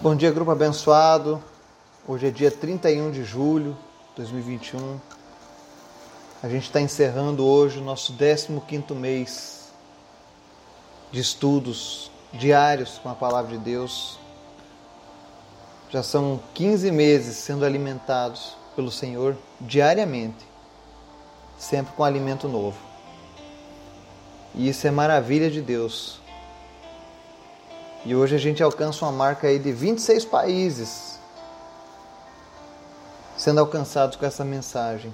Bom dia, grupo abençoado. Hoje é dia 31 de julho de 2021. A gente está encerrando hoje o nosso 15 mês de estudos diários com a Palavra de Deus. Já são 15 meses sendo alimentados pelo Senhor diariamente, sempre com alimento novo. E isso é maravilha de Deus. E hoje a gente alcança uma marca aí de 26 países sendo alcançados com essa mensagem.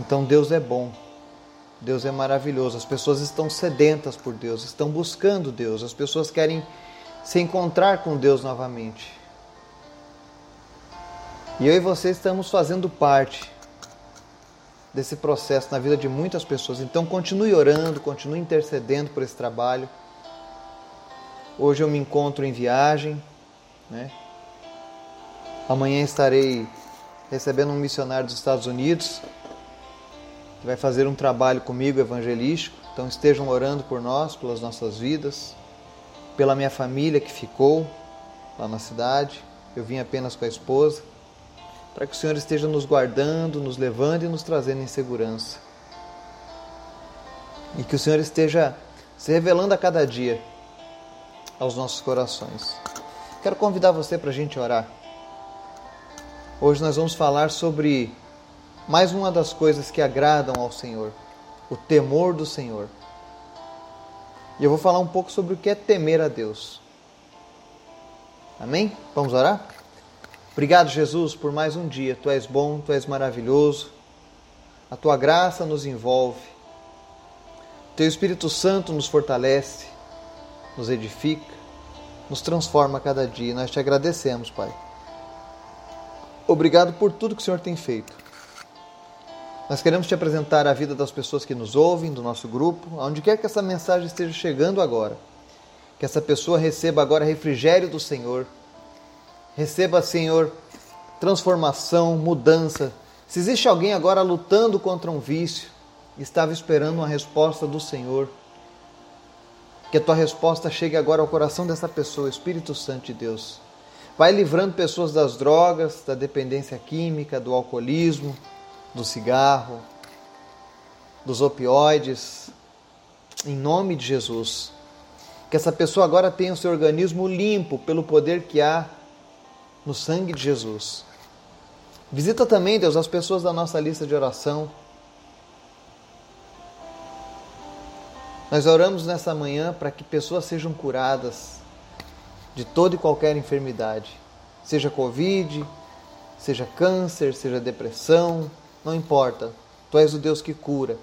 Então Deus é bom. Deus é maravilhoso. As pessoas estão sedentas por Deus, estão buscando Deus. As pessoas querem se encontrar com Deus novamente. E eu e você estamos fazendo parte desse processo na vida de muitas pessoas. Então continue orando, continue intercedendo por esse trabalho. Hoje eu me encontro em viagem, né? Amanhã estarei recebendo um missionário dos Estados Unidos que vai fazer um trabalho comigo evangelístico. Então estejam orando por nós, pelas nossas vidas, pela minha família que ficou lá na cidade. Eu vim apenas com a esposa, para que o Senhor esteja nos guardando, nos levando e nos trazendo em segurança. E que o Senhor esteja se revelando a cada dia aos nossos corações. Quero convidar você para a gente orar. Hoje nós vamos falar sobre mais uma das coisas que agradam ao Senhor, o temor do Senhor. E eu vou falar um pouco sobre o que é temer a Deus. Amém? Vamos orar? Obrigado, Jesus, por mais um dia. Tu és bom, tu és maravilhoso. A tua graça nos envolve. Teu Espírito Santo nos fortalece, nos edifica, nos transforma a cada dia. Nós te agradecemos, Pai. Obrigado por tudo que o Senhor tem feito. Nós queremos te apresentar a vida das pessoas que nos ouvem, do nosso grupo, aonde quer que essa mensagem esteja chegando agora. Que essa pessoa receba agora refrigério do Senhor. Receba, Senhor, transformação, mudança. Se existe alguém agora lutando contra um vício, estava esperando uma resposta do Senhor. Que a tua resposta chegue agora ao coração dessa pessoa, Espírito Santo de Deus. Vai livrando pessoas das drogas, da dependência química, do alcoolismo, do cigarro, dos opioides, em nome de Jesus. Que essa pessoa agora tenha o seu organismo limpo pelo poder que há no sangue de Jesus. Visita também, Deus, as pessoas da nossa lista de oração. Nós oramos nessa manhã para que pessoas sejam curadas de toda e qualquer enfermidade, seja Covid, seja câncer, seja depressão, não importa, tu és o Deus que cura.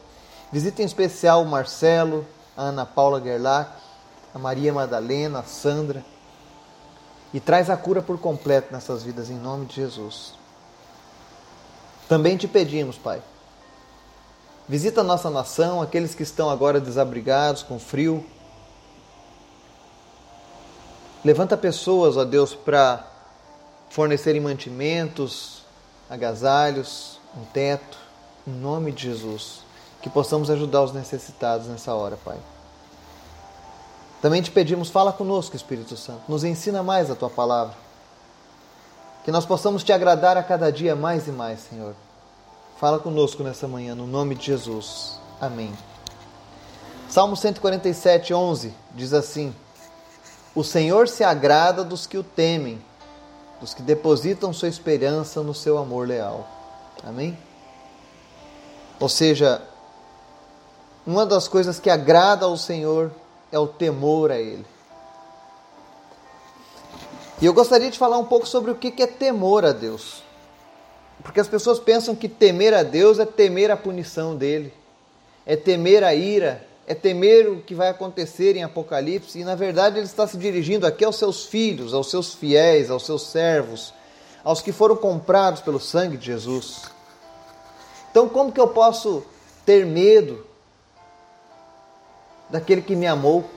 Visita em especial o Marcelo, a Ana Paula Gerlach, a Maria Madalena, a Sandra. E traz a cura por completo nessas vidas, em nome de Jesus. Também te pedimos, Pai, visita a nossa nação, aqueles que estão agora desabrigados, com frio. Levanta pessoas, ó Deus, para fornecerem mantimentos, agasalhos, um teto, em nome de Jesus. Que possamos ajudar os necessitados nessa hora, Pai. Também te pedimos, fala conosco, Espírito Santo. Nos ensina mais a tua palavra. Que nós possamos te agradar a cada dia mais e mais, Senhor. Fala conosco nessa manhã, no nome de Jesus. Amém. Salmo 147, 11 diz assim: O Senhor se agrada dos que o temem, dos que depositam sua esperança no seu amor leal. Amém? Ou seja, uma das coisas que agrada ao Senhor é o temor a Ele. E eu gostaria de falar um pouco sobre o que é temor a Deus. Porque as pessoas pensam que temer a Deus é temer a punição dele, é temer a ira, é temer o que vai acontecer em Apocalipse. E na verdade ele está se dirigindo aqui aos seus filhos, aos seus fiéis, aos seus servos, aos que foram comprados pelo sangue de Jesus. Então, como que eu posso ter medo daquele que me amou,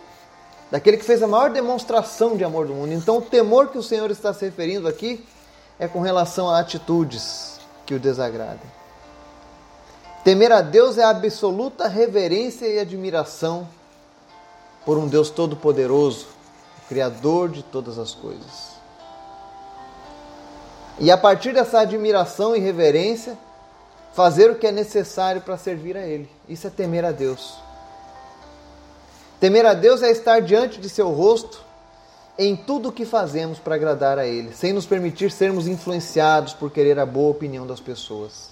daquele que fez a maior demonstração de amor do mundo? Então, o temor que o Senhor está se referindo aqui é com relação a atitudes que o desagradem. Temer a Deus é a absoluta reverência e admiração por um Deus todo-poderoso, Criador de todas as coisas. E a partir dessa admiração e reverência, fazer o que é necessário para servir a Ele. Isso é temer a Deus. Temer a Deus é estar diante de seu rosto em tudo o que fazemos para agradar a Ele, sem nos permitir sermos influenciados por querer a boa opinião das pessoas.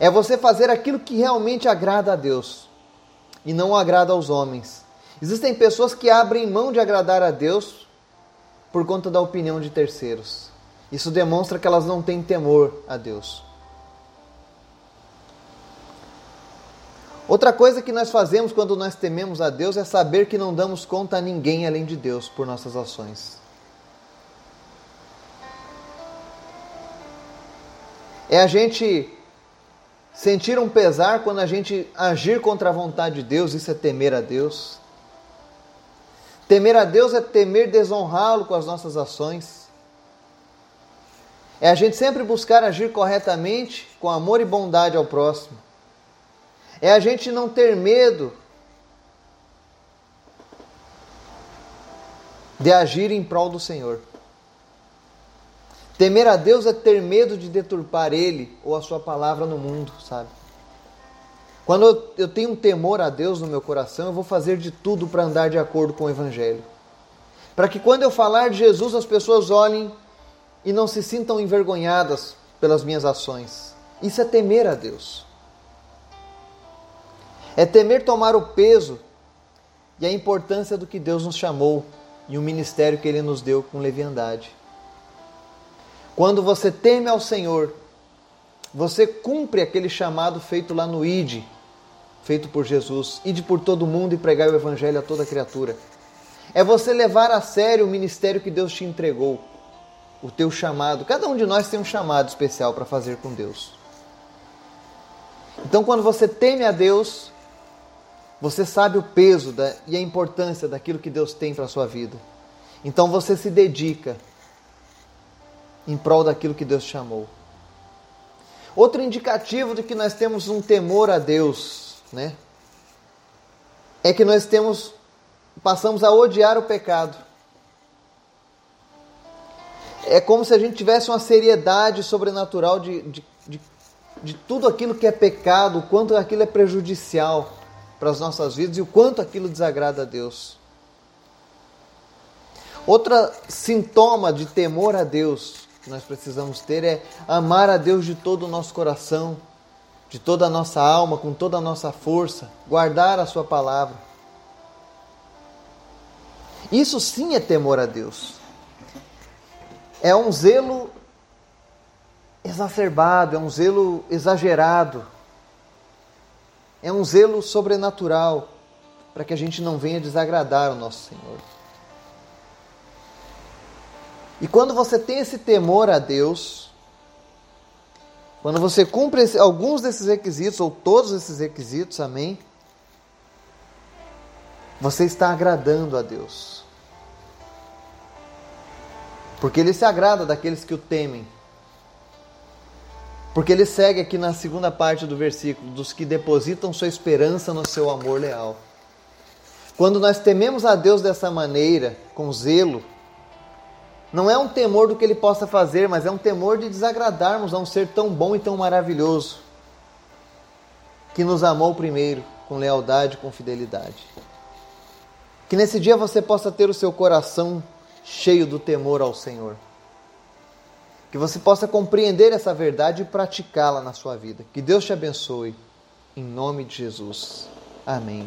É você fazer aquilo que realmente agrada a Deus e não agrada aos homens. Existem pessoas que abrem mão de agradar a Deus por conta da opinião de terceiros. Isso demonstra que elas não têm temor a Deus. Outra coisa que nós fazemos quando nós tememos a Deus é saber que não damos conta a ninguém além de Deus por nossas ações. É a gente sentir um pesar quando a gente agir contra a vontade de Deus, isso é temer a Deus. Temer a Deus é temer desonrá-lo com as nossas ações. É a gente sempre buscar agir corretamente, com amor e bondade ao próximo. É a gente não ter medo de agir em prol do Senhor. Temer a Deus é ter medo de deturpar Ele ou a Sua palavra no mundo, sabe? Quando eu tenho um temor a Deus no meu coração, eu vou fazer de tudo para andar de acordo com o Evangelho. Para que quando eu falar de Jesus, as pessoas olhem e não se sintam envergonhadas pelas minhas ações. Isso é temer a Deus. É temer tomar o peso e a importância do que Deus nos chamou e o ministério que Ele nos deu com leviandade. Quando você teme ao Senhor, você cumpre aquele chamado feito lá no ID, feito por Jesus, ide por todo mundo e pregar o Evangelho a toda criatura. É você levar a sério o ministério que Deus te entregou, o teu chamado. Cada um de nós tem um chamado especial para fazer com Deus. Então, quando você teme a Deus, você sabe o peso da, e a importância daquilo que Deus tem para a sua vida. Então você se dedica em prol daquilo que Deus chamou. Outro indicativo de que nós temos um temor a Deus, né? É que nós temos passamos a odiar o pecado. É como se a gente tivesse uma seriedade sobrenatural de, de, de, de tudo aquilo que é pecado, o quanto aquilo é prejudicial para as nossas vidas e o quanto aquilo desagrada a Deus. Outro sintoma de temor a Deus que nós precisamos ter é amar a Deus de todo o nosso coração, de toda a nossa alma, com toda a nossa força, guardar a Sua palavra. Isso sim é temor a Deus. É um zelo exacerbado, é um zelo exagerado é um zelo sobrenatural para que a gente não venha desagradar o nosso Senhor. E quando você tem esse temor a Deus, quando você cumpre alguns desses requisitos, ou todos esses requisitos, amém? Você está agradando a Deus. Porque Ele se agrada daqueles que o temem. Porque ele segue aqui na segunda parte do versículo, dos que depositam sua esperança no seu amor leal. Quando nós tememos a Deus dessa maneira, com zelo, não é um temor do que ele possa fazer, mas é um temor de desagradarmos a um ser tão bom e tão maravilhoso, que nos amou primeiro, com lealdade e com fidelidade. Que nesse dia você possa ter o seu coração cheio do temor ao Senhor. Que você possa compreender essa verdade e praticá-la na sua vida. Que Deus te abençoe. Em nome de Jesus. Amém.